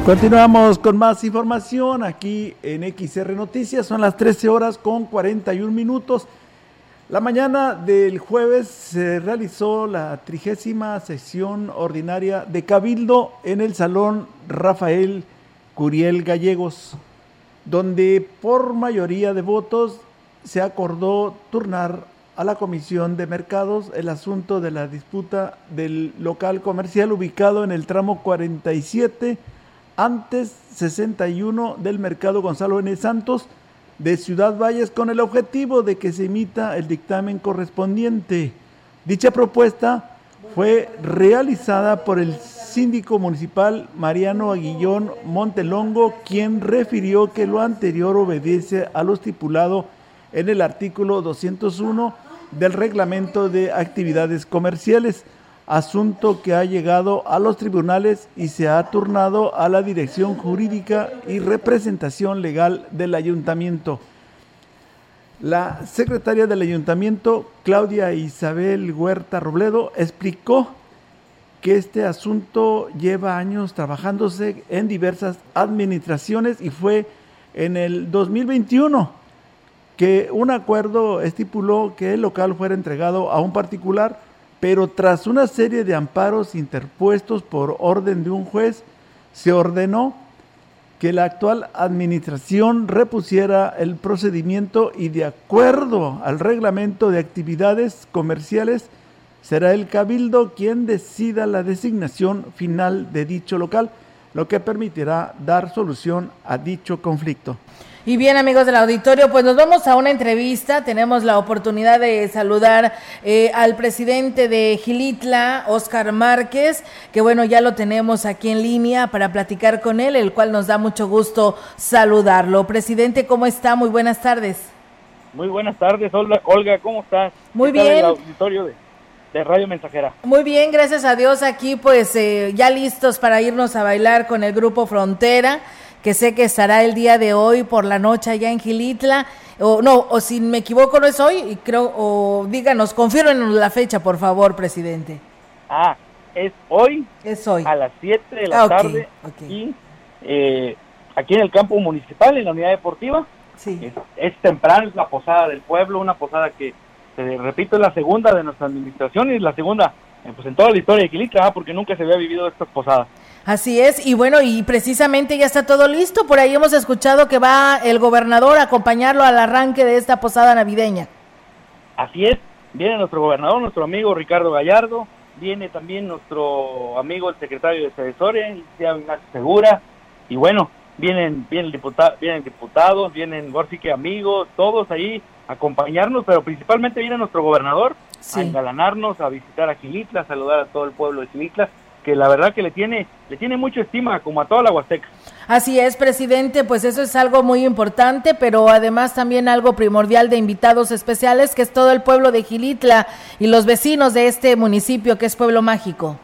Continuamos con más información aquí en XR Noticias. Son las 13 horas con 41 minutos. La mañana del jueves se realizó la trigésima sesión ordinaria de Cabildo en el Salón Rafael Curiel Gallegos, donde por mayoría de votos se acordó turnar a la Comisión de Mercados el asunto de la disputa del local comercial ubicado en el tramo 47 antes 61 del Mercado Gonzalo N. Santos de Ciudad Valles con el objetivo de que se emita el dictamen correspondiente. Dicha propuesta fue realizada por el síndico municipal Mariano Aguillón Montelongo, quien refirió que lo anterior obedece a lo estipulado en el artículo 201 del reglamento de actividades comerciales asunto que ha llegado a los tribunales y se ha turnado a la dirección jurídica y representación legal del ayuntamiento. La secretaria del ayuntamiento, Claudia Isabel Huerta Robledo, explicó que este asunto lleva años trabajándose en diversas administraciones y fue en el 2021 que un acuerdo estipuló que el local fuera entregado a un particular pero tras una serie de amparos interpuestos por orden de un juez, se ordenó que la actual administración repusiera el procedimiento y de acuerdo al reglamento de actividades comerciales, será el cabildo quien decida la designación final de dicho local, lo que permitirá dar solución a dicho conflicto. Y bien, amigos del auditorio, pues nos vamos a una entrevista. Tenemos la oportunidad de saludar eh, al presidente de Gilitla, Oscar Márquez, que bueno, ya lo tenemos aquí en línea para platicar con él, el cual nos da mucho gusto saludarlo. Presidente, ¿cómo está? Muy buenas tardes. Muy buenas tardes, Olga, ¿cómo estás? Muy bien. auditorio de Radio Mensajera. Muy bien, gracias a Dios aquí pues eh, ya listos para irnos a bailar con el grupo Frontera, que sé que estará el día de hoy por la noche allá en Gilitla, o no, o si me equivoco no es hoy, y creo, o díganos, confirmen la fecha por favor, presidente. Ah, es hoy. Es hoy. A las 7 de la Ah, tarde, aquí, eh, aquí en el campo municipal, en la unidad deportiva. Sí. Es, es temprano, es la posada del pueblo, una posada que, te repito, es la segunda de nuestra administración y la segunda eh, pues en toda la historia de Quilitla, ah, porque nunca se había vivido estas posadas. Así es, y bueno, y precisamente ya está todo listo, por ahí hemos escuchado que va el gobernador a acompañarlo al arranque de esta posada navideña. Así es, viene nuestro gobernador, nuestro amigo Ricardo Gallardo, viene también nuestro amigo el secretario de Sedesore, Ignacio Segura, y bueno, vienen, vienen, diputa- vienen diputados, vienen, que amigos, todos ahí a acompañarnos, pero principalmente viene nuestro gobernador a engalanarnos, a visitar a Gilitla, a saludar a todo el pueblo de Gilitla, que la verdad que le tiene, le tiene mucha estima, como a toda la Huasteca. Así es, presidente, pues eso es algo muy importante, pero además también algo primordial de invitados especiales, que es todo el pueblo de Gilitla y los vecinos de este municipio, que es Pueblo Mágico.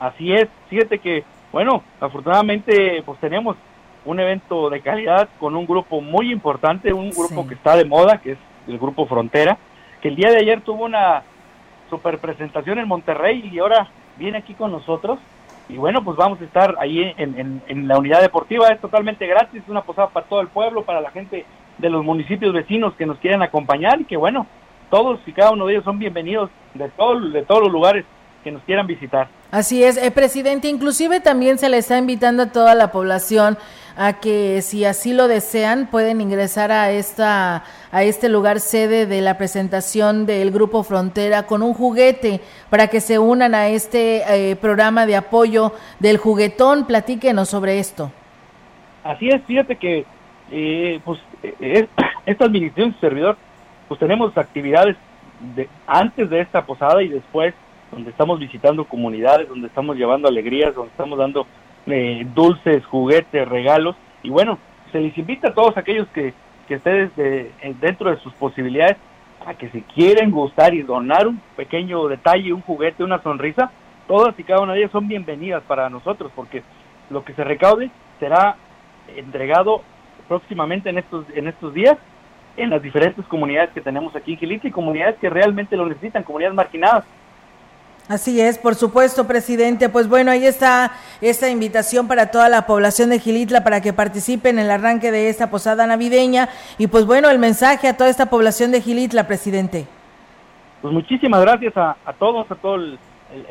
Así es, fíjate que, bueno, afortunadamente pues tenemos un evento de calidad con un grupo muy importante, un grupo que está de moda, que es el grupo Frontera, que el día de ayer tuvo una super presentación en Monterrey y ahora viene aquí con nosotros. Y bueno, pues vamos a estar ahí en, en- la unidad deportiva, es totalmente gratis, es una posada para todo el pueblo, para la gente de los municipios vecinos que nos quieran acompañar. Y que bueno, todos y cada uno de ellos son bienvenidos de, todo, de todos los lugares que nos quieran visitar. Así es, eh, presidente, inclusive también se le está invitando a toda la población a que si así lo desean pueden ingresar a esta a este lugar sede de la presentación del grupo Frontera con un juguete para que se unan a este eh, programa de apoyo del juguetón. Platíquenos sobre esto. Así es, fíjate que eh, pues eh, <clears throat> esta administración servidor, pues tenemos actividades de, antes de esta posada y después, donde estamos visitando comunidades, donde estamos llevando alegrías, donde estamos dando eh, dulces, juguetes, regalos, y bueno, se les invita a todos aquellos que, que ustedes de- eh, dentro de sus posibilidades a que si quieren gustar y donar un pequeño detalle, un juguete, una sonrisa, todas y cada una de ellas son bienvenidas para nosotros, porque lo que se recaude será entregado próximamente en estos en estos días en las diferentes comunidades que tenemos aquí en Gilitla y comunidades que realmente lo necesitan, comunidades marginadas. Así es, por supuesto, presidente. Pues bueno, ahí está esta invitación para toda la población de Gilitla para que participen en el arranque de esta posada navideña. Y pues bueno, el mensaje a toda esta población de Gilitla, presidente. Pues muchísimas gracias a, a todos, a todo el,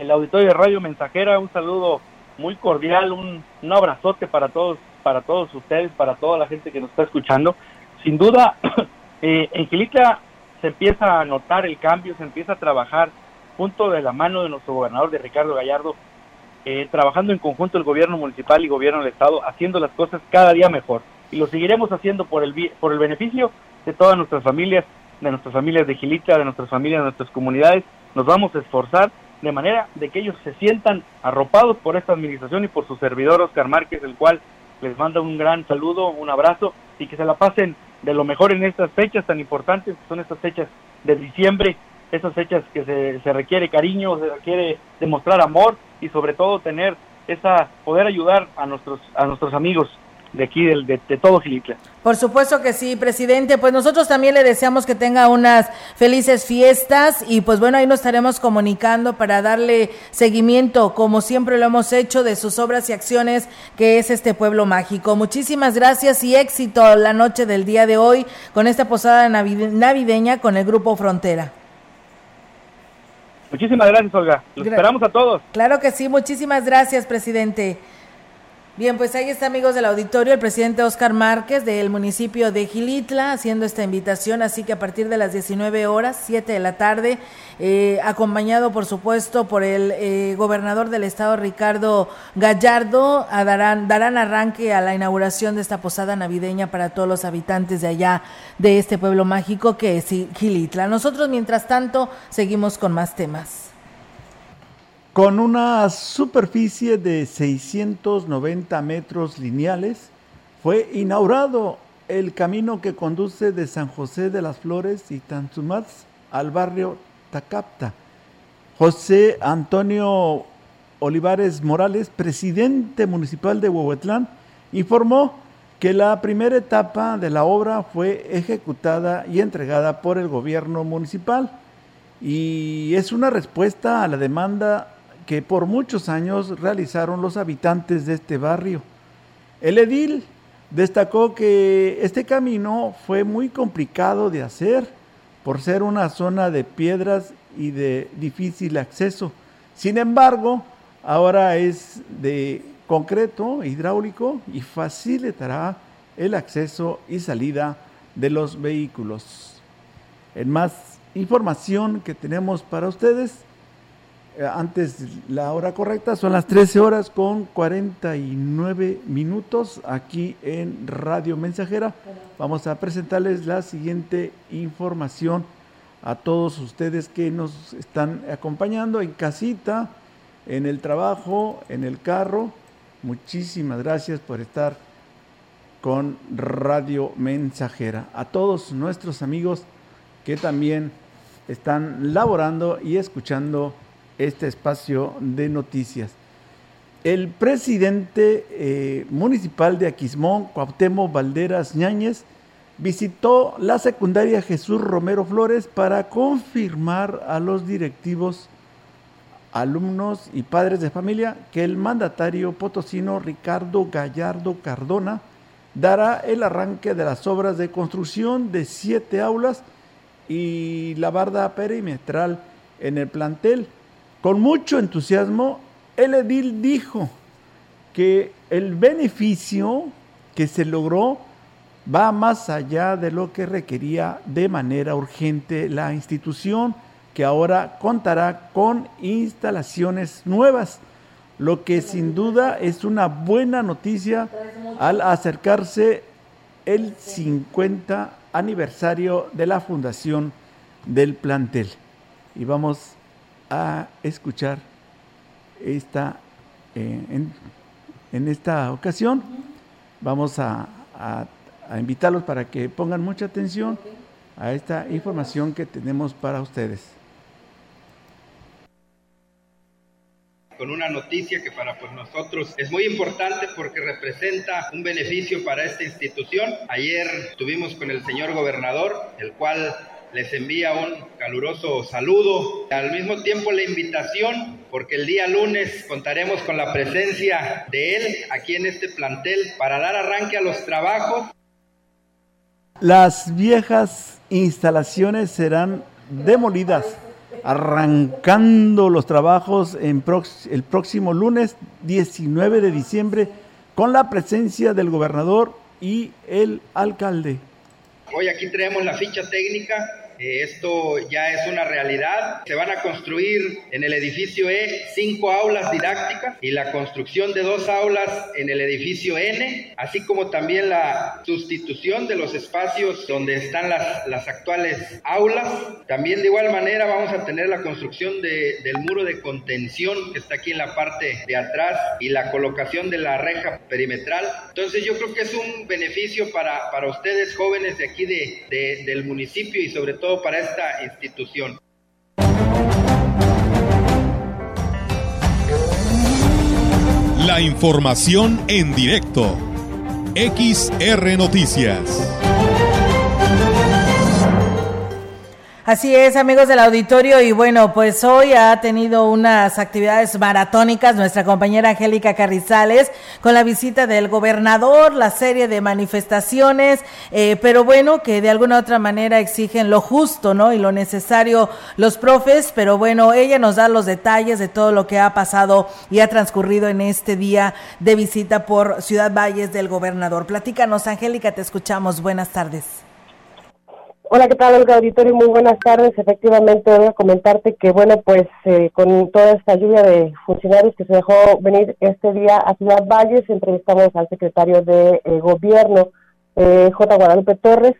auditorio de Radio Mensajera, un saludo muy cordial, un, un abrazote para todos, para todos ustedes, para toda la gente que nos está escuchando. Sin duda, <clears throat> eh, en Gilitla se empieza a notar el cambio, se empieza a trabajar junto de la mano de nuestro gobernador, de Ricardo Gallardo, eh, trabajando en conjunto el gobierno municipal y gobierno del estado, haciendo las cosas cada día mejor. Y lo seguiremos haciendo por el, por el beneficio de todas nuestras familias, de nuestras familias de Gilitla, de nuestras familias, de nuestras comunidades. Nos vamos a esforzar de manera de que ellos se sientan arropados por esta administración y por su servidor Oscar Márquez, el cual les manda un gran saludo, un abrazo y que se la pasen de lo mejor en estas fechas tan importantes, que son estas fechas de diciembre, esas fechas que se, se requiere cariño, se requiere demostrar amor y sobre todo tener esa poder ayudar a nuestros a nuestros amigos de aquí del, de, de todo Gilitla. Por supuesto que sí, presidente. Pues nosotros también le deseamos que tenga unas felices fiestas y pues bueno, ahí nos estaremos comunicando para darle seguimiento, como siempre lo hemos hecho, de sus obras y acciones que es este pueblo mágico. Muchísimas gracias y éxito la noche del día de hoy con esta posada navide- navideña con el Grupo Frontera. Muchísimas gracias, Olga. Los Gra- esperamos a todos. Claro que sí, muchísimas gracias, presidente. Bien, pues ahí está, amigos del auditorio, el presidente Oscar Márquez del municipio de Gilitla haciendo esta invitación, así que a partir de las 19 horas, 7 de la tarde, eh, acompañado por supuesto por el eh, gobernador del estado Ricardo Gallardo, darán, darán arranque a la inauguración de esta posada navideña para todos los habitantes de allá, de este pueblo mágico que es Gilitla. Nosotros, mientras tanto, seguimos con más temas. Con una superficie de 690 metros lineales, fue inaugurado el camino que conduce de San José de las Flores y Tanzumats al barrio Tacapta, José Antonio Olivares Morales, presidente municipal de Huehuetlán, informó que la primera etapa de la obra fue ejecutada y entregada por el gobierno municipal y es una respuesta a la demanda que por muchos años realizaron los habitantes de este barrio. El edil destacó que este camino fue muy complicado de hacer por ser una zona de piedras y de difícil acceso. Sin embargo, ahora es de concreto hidráulico y facilitará el acceso y salida de los vehículos. En más información que tenemos para ustedes, antes la hora correcta, son las 13 horas con 49 minutos aquí en Radio Mensajera. Vamos a presentarles la siguiente información a todos ustedes que nos están acompañando en casita, en el trabajo, en el carro. Muchísimas gracias por estar con Radio Mensajera. A todos nuestros amigos que también están laborando y escuchando este espacio de noticias. El presidente eh, municipal de Aquismón, Cuauhtémoc Valderas Ñáñez, visitó la secundaria Jesús Romero Flores para confirmar a los directivos, alumnos y padres de familia que el mandatario potosino Ricardo Gallardo Cardona dará el arranque de las obras de construcción de siete aulas y la barda perimetral en el plantel con mucho entusiasmo, el edil dijo que el beneficio que se logró va más allá de lo que requería de manera urgente la institución, que ahora contará con instalaciones nuevas, lo que sin duda es una buena noticia al acercarse el 50 aniversario de la fundación del plantel. Y vamos a escuchar esta, eh, en, esta ocasión. Vamos a, a, invitarlos para que pongan mucha atención a esta información que tenemos para ustedes. con una noticia que para pues, nosotros es muy importante porque representa un beneficio para esta institución. Ayer estuvimos con el señor gobernador, el cual les envía un caluroso saludo. Al mismo tiempo la invitación, porque el día lunes contaremos con la presencia de él aquí en este plantel para dar arranque a los trabajos. Las viejas instalaciones serán demolidas, arrancando los trabajos en el próximo lunes 19 de diciembre con la presencia del gobernador y el alcalde. Hoy aquí traemos la ficha técnica eh, esto ya es una realidad. Se van a construir en el edificio E cinco aulas didácticas y la construcción de dos aulas en el edificio N, así como también la sustitución de los espacios donde están las, las actuales aulas. También de igual manera vamos a tener la construcción de, del muro de contención que está aquí en la parte de atrás y la colocación de la reja perimetral. Entonces yo creo que es un beneficio para, para ustedes jóvenes de aquí de, de, del municipio y sobre para esta institución. La información en directo. XR Noticias. Así es, amigos del auditorio, y bueno, pues hoy ha tenido unas actividades maratónicas nuestra compañera Angélica Carrizales con la visita del gobernador, la serie de manifestaciones, eh, pero bueno, que de alguna u otra manera exigen lo justo, ¿no? Y lo necesario los profes, pero bueno, ella nos da los detalles de todo lo que ha pasado y ha transcurrido en este día de visita por Ciudad Valles del gobernador. Platícanos, Angélica, te escuchamos. Buenas tardes. Hola, ¿qué tal, Olga Auditorio? Muy buenas tardes. Efectivamente, voy a comentarte que, bueno, pues eh, con toda esta lluvia de funcionarios que se dejó venir este día a Ciudad Valles, entrevistamos al secretario de eh, Gobierno, eh, J. Guadalupe Torres,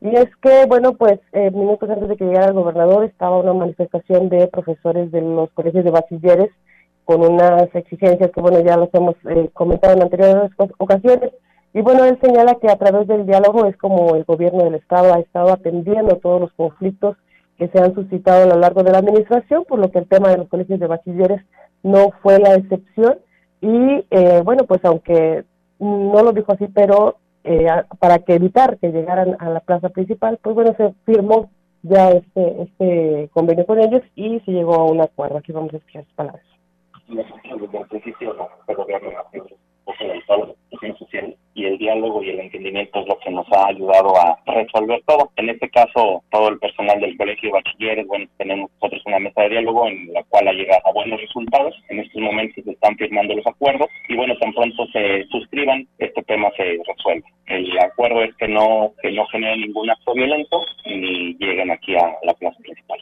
y es que, bueno, pues minutos antes de que llegara el gobernador estaba una manifestación de profesores de los colegios de bachilleres con unas exigencias que, bueno, ya los hemos comentado en anteriores ocasiones y bueno, él señala que a través del diálogo es como el gobierno del Estado ha estado atendiendo todos los conflictos que se han suscitado a lo largo de la administración, por lo que el tema de los colegios de bachilleres no fue la excepción. Y eh, bueno, pues aunque no lo dijo así, pero eh, para que evitar que llegaran a la plaza principal, pues bueno, se firmó ya este, este convenio con ellos y se llegó a un acuerdo. Aquí vamos a escuchar sus palabras. Y el diálogo y el entendimiento es lo que nos ha ayudado a resolver todo. En este caso, todo el personal del colegio de bachilleres, bueno, tenemos nosotros una mesa de diálogo en la cual ha llegado a buenos resultados. En estos momentos se están firmando los acuerdos y bueno, tan pronto se suscriban, este tema se resuelve. El acuerdo es que no, que no genere ningún acto violento ni lleguen aquí a la plaza principal.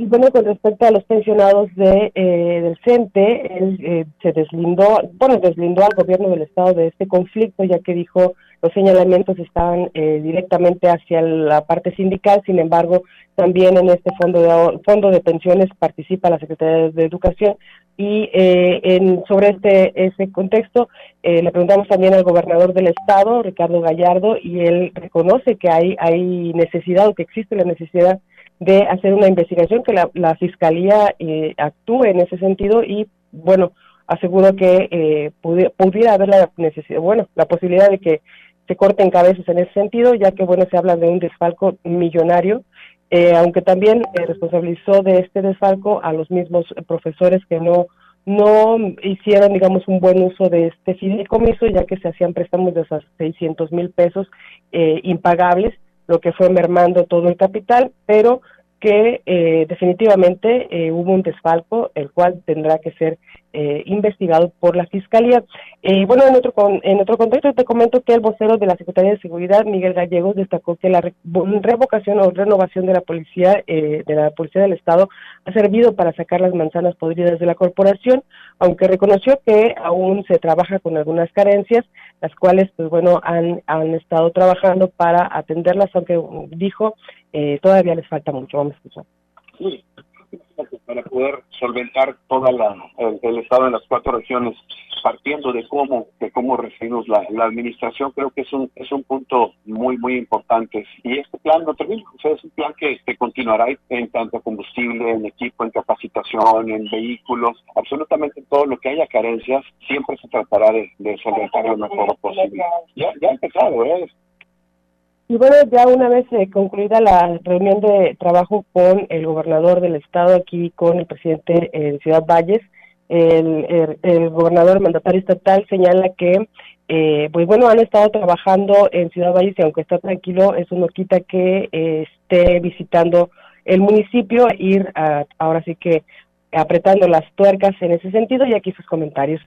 Y bueno, con respecto a los pensionados de, eh, del CENTE, él eh, se deslindó, bueno, deslindó al gobierno del Estado de este conflicto, ya que dijo los señalamientos estaban eh, directamente hacia la parte sindical, sin embargo, también en este fondo de, fondo de pensiones participa la Secretaría de Educación. Y en, sobre este ese contexto le preguntamos también al gobernador del estado, Ricardo Gallardo, y él reconoce que hay, hay necesidad o que existe la necesidad de hacer una investigación, que la, la Fiscalía eh, actúe en ese sentido y, bueno, aseguro que eh, pudiera, haber la necesidad, bueno, la posibilidad de que se corten cabezas en ese sentido, ya que, bueno, se habla de un desfalco millonario, eh, aunque también responsabilizó de este desfalco a los mismos profesores que no no hicieron, digamos, un buen uso de este fideicomiso, ya que se hacían préstamos de esos 600 mil pesos impagables, lo que fue mermando todo el capital, pero que eh, definitivamente eh, hubo un desfalco, el cual tendrá que ser eh, investigado por la Fiscalía. Y bueno, en otro, en otro contexto te comento que el vocero de la Secretaría de Seguridad, Miguel Gallegos, destacó que la revocación o renovación de la policía, de la Policía del Estado, ha servido para sacar las manzanas podridas de la corporación, aunque reconoció que aún se trabaja con algunas carencias, las cuales, pues bueno, han, han estado trabajando para atenderlas, aunque dijo, eh, todavía les falta mucho. Vamos a escuchar. Sí, para poder solventar toda la el, estado en las cuatro regiones partiendo de cómo de cómo recibimos la, la, administración creo que es un es un punto muy muy importante y este plan no termina es un plan que, que continuará en tanto combustible en equipo en capacitación en vehículos absolutamente todo lo que haya carencias siempre se tratará de, de solventar lo mejor posible ya ya ha empezado ¿eh? Y bueno, ya una vez eh, concluida la reunión de trabajo con el gobernador del estado, aquí con el presidente eh, de Ciudad Valles, el, gobernador mandatario estatal señala que, eh, pues bueno, han estado trabajando en Ciudad Valles y aunque está tranquilo, eso no quita que esté visitando el municipio, ir a, ahora sí que apretando las tuercas en ese sentido y aquí sus comentarios.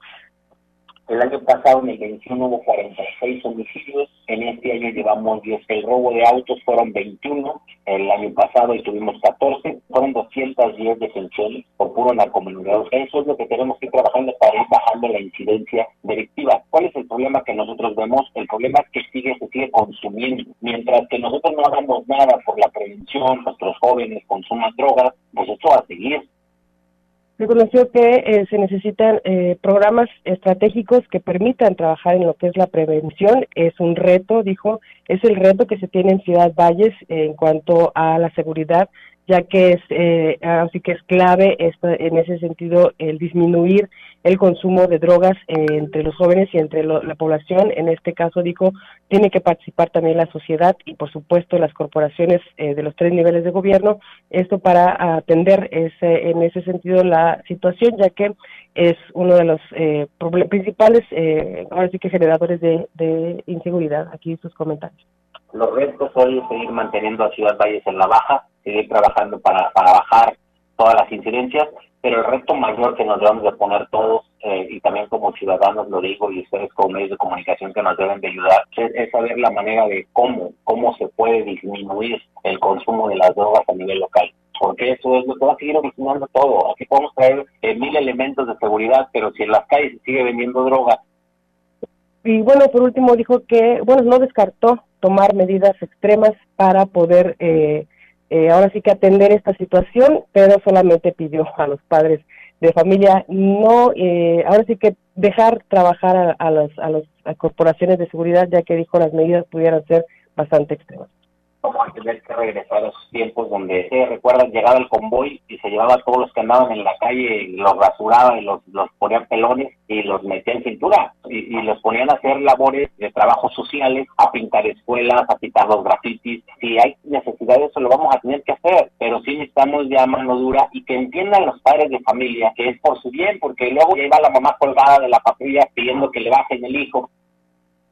El año pasado en el 21 hubo 46 homicidios, en este año llevamos 10. El robo de autos fueron 21, el año pasado y tuvimos 14, fueron 210 detenciones por puro narcomenudeo. Eso es lo que tenemos que ir trabajando para ir bajando la incidencia delictiva. ¿Cuál es el problema que nosotros vemos? El problema es que sigue, se sigue consumiendo. Mientras que nosotros no hagamos nada por la prevención, nuestros jóvenes consuman drogas, pues esto va a seguir reconoció que eh, se necesitan eh, programas estratégicos que permitan trabajar en lo que es la prevención. Es un reto, dijo, es el reto que se tiene en Ciudad Valles en cuanto a la seguridad ya que es eh, así que es clave esto, en ese sentido el disminuir el consumo de drogas eh, entre los jóvenes y entre la población. En este caso, dijo, tiene que participar también la sociedad y, por supuesto, las corporaciones eh, de los tres niveles de gobierno. Esto para atender ese, en ese sentido la situación, ya que es uno de los eh, principales, ahora sí que generadores de, de inseguridad. Aquí sus comentarios. Los retos hoy es seguir manteniendo a Ciudad Valles en la baja, seguir trabajando para, para bajar todas las incidencias, pero el reto mayor que nos debemos de poner todos, eh, y también como ciudadanos lo digo, y ustedes como medios de comunicación que nos deben de ayudar, es, saber la manera de cómo, cómo se puede disminuir el consumo de las drogas a nivel local porque eso es lo que va a seguir originando todo. Aquí podemos traer eh, mil elementos de seguridad, pero si en las calles se sigue vendiendo droga. Y bueno, por último dijo que, bueno, no descartó tomar medidas extremas para poder eh, eh, ahora sí que atender esta situación, pero solamente pidió a los padres de familia no, eh, ahora sí que dejar trabajar a, las, a las corporaciones de seguridad, ya que dijo las medidas pudieran ser bastante extremas. Vamos a tener que regresar a esos tiempos donde, recuerdan, llegaba el convoy y se llevaba a todos los que andaban en la calle, los rasuraba y los, los ponían pelones y los metían en cintura y, y los ponían a hacer labores de trabajos sociales, a pintar escuelas, a pintar los grafitis. Si hay necesidad de eso, lo vamos a tener que hacer, pero sí necesitamos ya mano dura y que entiendan los padres de familia que es por su bien, porque luego lleva la mamá colgada de la patrulla pidiendo que le bajen el hijo.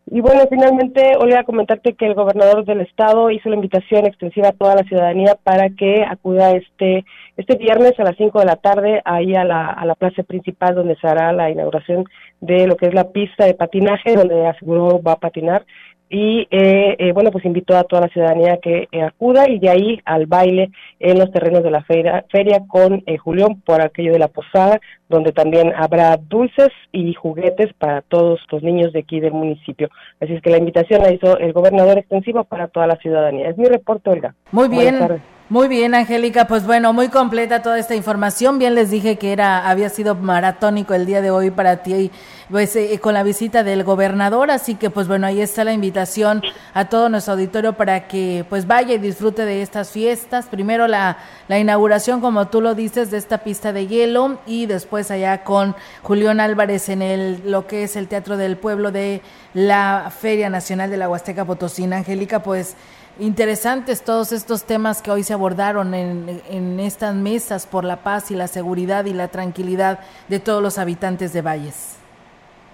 Y bueno, finalmente, Olga, comentarte que el gobernador del estado hizo la invitación extensiva a toda la ciudadanía para que acuda este este viernes a las 5 de la tarde ahí a la, a la plaza principal donde se hará la inauguración de lo que es la pista de patinaje, donde aseguró va a patinar. Y eh, eh, bueno pues invitó a toda la ciudadanía que eh, acuda y de ahí al baile en los terrenos de la feria, feria con Julián por aquello de la posada donde también habrá dulces y juguetes para todos los niños de aquí del municipio. Así es que la invitación la hizo el gobernador extensivo para toda la ciudadanía. Es mi reporte Olga. Muy bien muy bien, Angélica, pues bueno, muy completa toda esta información. Bien les dije que era había sido maratónico el día de hoy para ti pues eh, con la visita del gobernador, así que pues bueno, ahí está la invitación a todo nuestro auditorio para que pues vaya y disfrute de estas fiestas. Primero la la inauguración, como tú lo dices, de esta pista de hielo y después allá con Julián Álvarez en el lo que es el Teatro del Pueblo de la Feria Nacional de la Huasteca Potosina. Angélica, pues interesantes todos estos temas que hoy se abordaron en, estas mesas por la paz y la seguridad y la tranquilidad de todos los habitantes de Valles.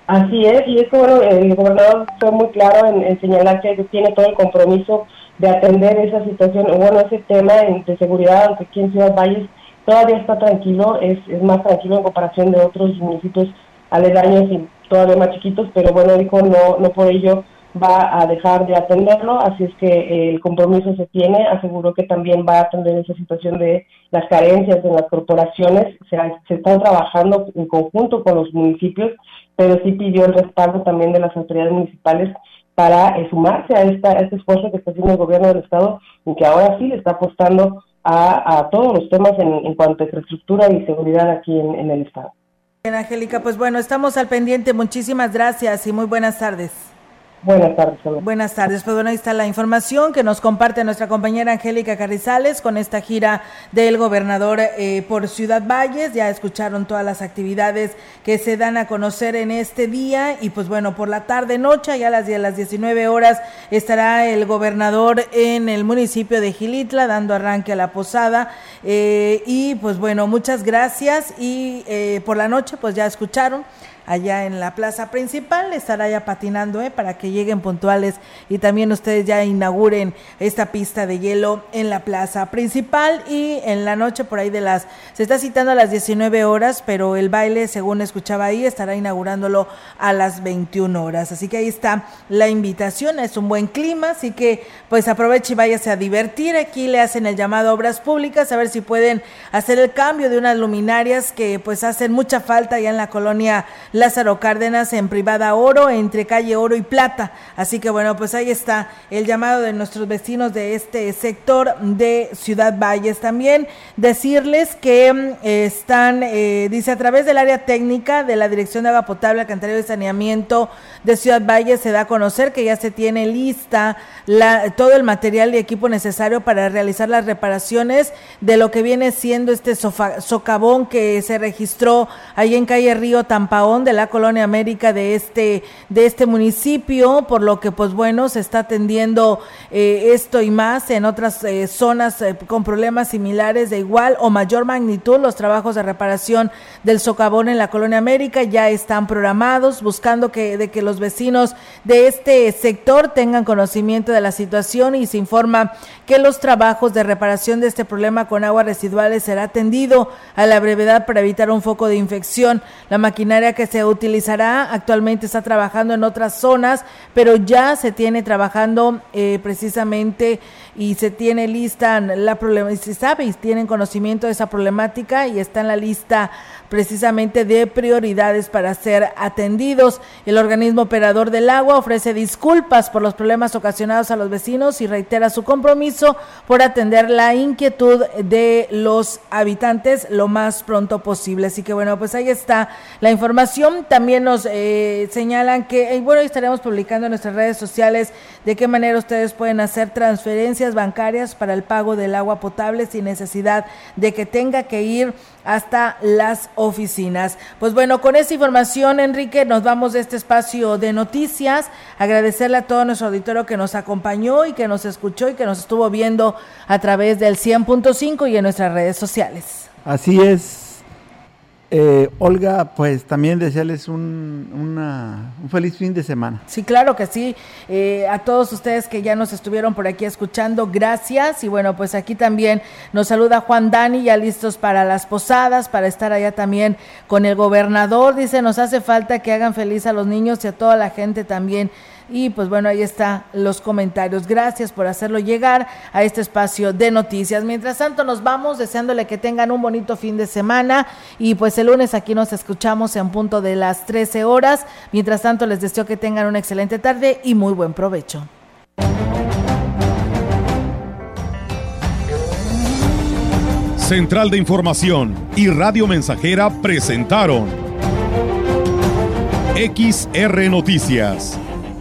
Así es, y es bueno, el gobernador fue muy claro en, señalar que tiene todo el compromiso de atender esa situación, bueno, ese tema de seguridad, aunque aquí en Ciudad Valles todavía está tranquilo, es, es más tranquilo en comparación de otros municipios aledaños y todavía más chiquitos, pero bueno, dijo no, no por ello va a dejar de atenderlo, así es que eh, el compromiso se tiene, aseguró que también va a atender esa situación de las carencias en las corporaciones, se, están trabajando en conjunto con los municipios, pero sí pidió el respaldo también de las autoridades municipales para eh, sumarse a, esta, este esfuerzo que está haciendo el gobierno del Estado y que ahora sí le está apostando a, todos los temas en, cuanto a infraestructura y seguridad aquí en, en el Estado. Bien, Angélica, pues bueno, estamos al pendiente. Muchísimas gracias y muy buenas tardes. Buenas tardes. Buenas tardes. Pues bueno, ahí está la información que nos comparte nuestra compañera Angélica Carrizales con esta gira del gobernador eh, por Ciudad Valles. Ya escucharon todas las actividades que se dan a conocer en este día y pues bueno, por la tarde noche, ya a las, a las 19 horas, estará el gobernador en el municipio de Gilitla dando arranque a la posada. Eh, y pues bueno, muchas gracias y eh, por la noche pues ya escucharon allá en la plaza principal. Estará ya patinando ¿eh? para que lleguen puntuales y también ustedes ya inauguren esta pista de hielo en la plaza principal y en la noche por ahí de las, se está citando a las 19 horas, pero el baile, según escuchaba ahí, estará inaugurándolo a las 21 horas. Así que ahí está la invitación, es un buen clima, así que pues aproveche y váyase a divertir. Aquí le hacen el llamado a obras públicas, a ver si pueden hacer el cambio de unas luminarias que pues hacen mucha falta ya en la colonia Lázaro Cárdenas en Privada Oro, entre calle Oro y Plata. Así que bueno, pues ahí está el llamado de nuestros vecinos de este sector de Ciudad Valles. También decirles que mm, están, eh, dice, a través del área técnica de la Dirección de Agua Potable, Alcantarillado y Saneamiento de Ciudad Valles, se da a conocer que ya se tiene lista todo el material y equipo necesario para realizar las reparaciones de lo que viene siendo este socavón que se registró ahí en calle Río Tampaón de la colonia América de este, de este municipio, por lo que pues bueno, se está atendiendo eh, esto y más en otras eh, zonas eh, con problemas similares de igual o mayor magnitud. Los trabajos de reparación del socavón en la colonia América ya están programados, buscando que, de que los vecinos de este sector tengan conocimiento de la situación y se informa que los trabajos de reparación de este problema con aguas residuales será atendido a la brevedad para evitar un foco de infección. La maquinaria que se utilizará. Actualmente está trabajando en otras zonas, pero ya se tiene trabajando eh, precisamente y se tiene lista la problema, se sabe y tienen conocimiento de esa problemática y está en la lista precisamente de prioridades para ser atendidos. El organismo operador del agua ofrece disculpas por los problemas ocasionados a los vecinos y reitera su compromiso por atender la inquietud de los habitantes lo más pronto posible. Así que bueno, pues ahí está la información. También nos eh, señalan que, y bueno, estaremos publicando en nuestras redes sociales de qué manera ustedes pueden hacer transferencias bancarias para el pago del agua potable sin necesidad de que tenga que ir hasta las oficinas. Pues bueno, con esta información, Enrique, nos vamos de este espacio de noticias. Agradecerle a todo nuestro auditorio que nos acompañó y que nos escuchó y que nos estuvo viendo a través del 100.5 y en nuestras redes sociales. Así es. Eh, Olga, pues también desearles un, feliz fin de semana. Sí, claro que sí. Eh, a todos ustedes que ya nos estuvieron por aquí escuchando, gracias. Y bueno, pues aquí también nos saluda Juan Dani, ya listos para las posadas, para estar allá también con el gobernador. Dice, nos hace falta que hagan feliz a los niños y a toda la gente también y pues bueno, ahí están los comentarios. Gracias por hacerlo llegar a este espacio de noticias. Mientras tanto, nos vamos deseándole que tengan un bonito fin de semana y pues el lunes aquí nos escuchamos en punto de las 13 horas. Mientras tanto, les deseo que tengan una excelente tarde y muy buen provecho. Central de Información y Radio Mensajera presentaron XR Noticias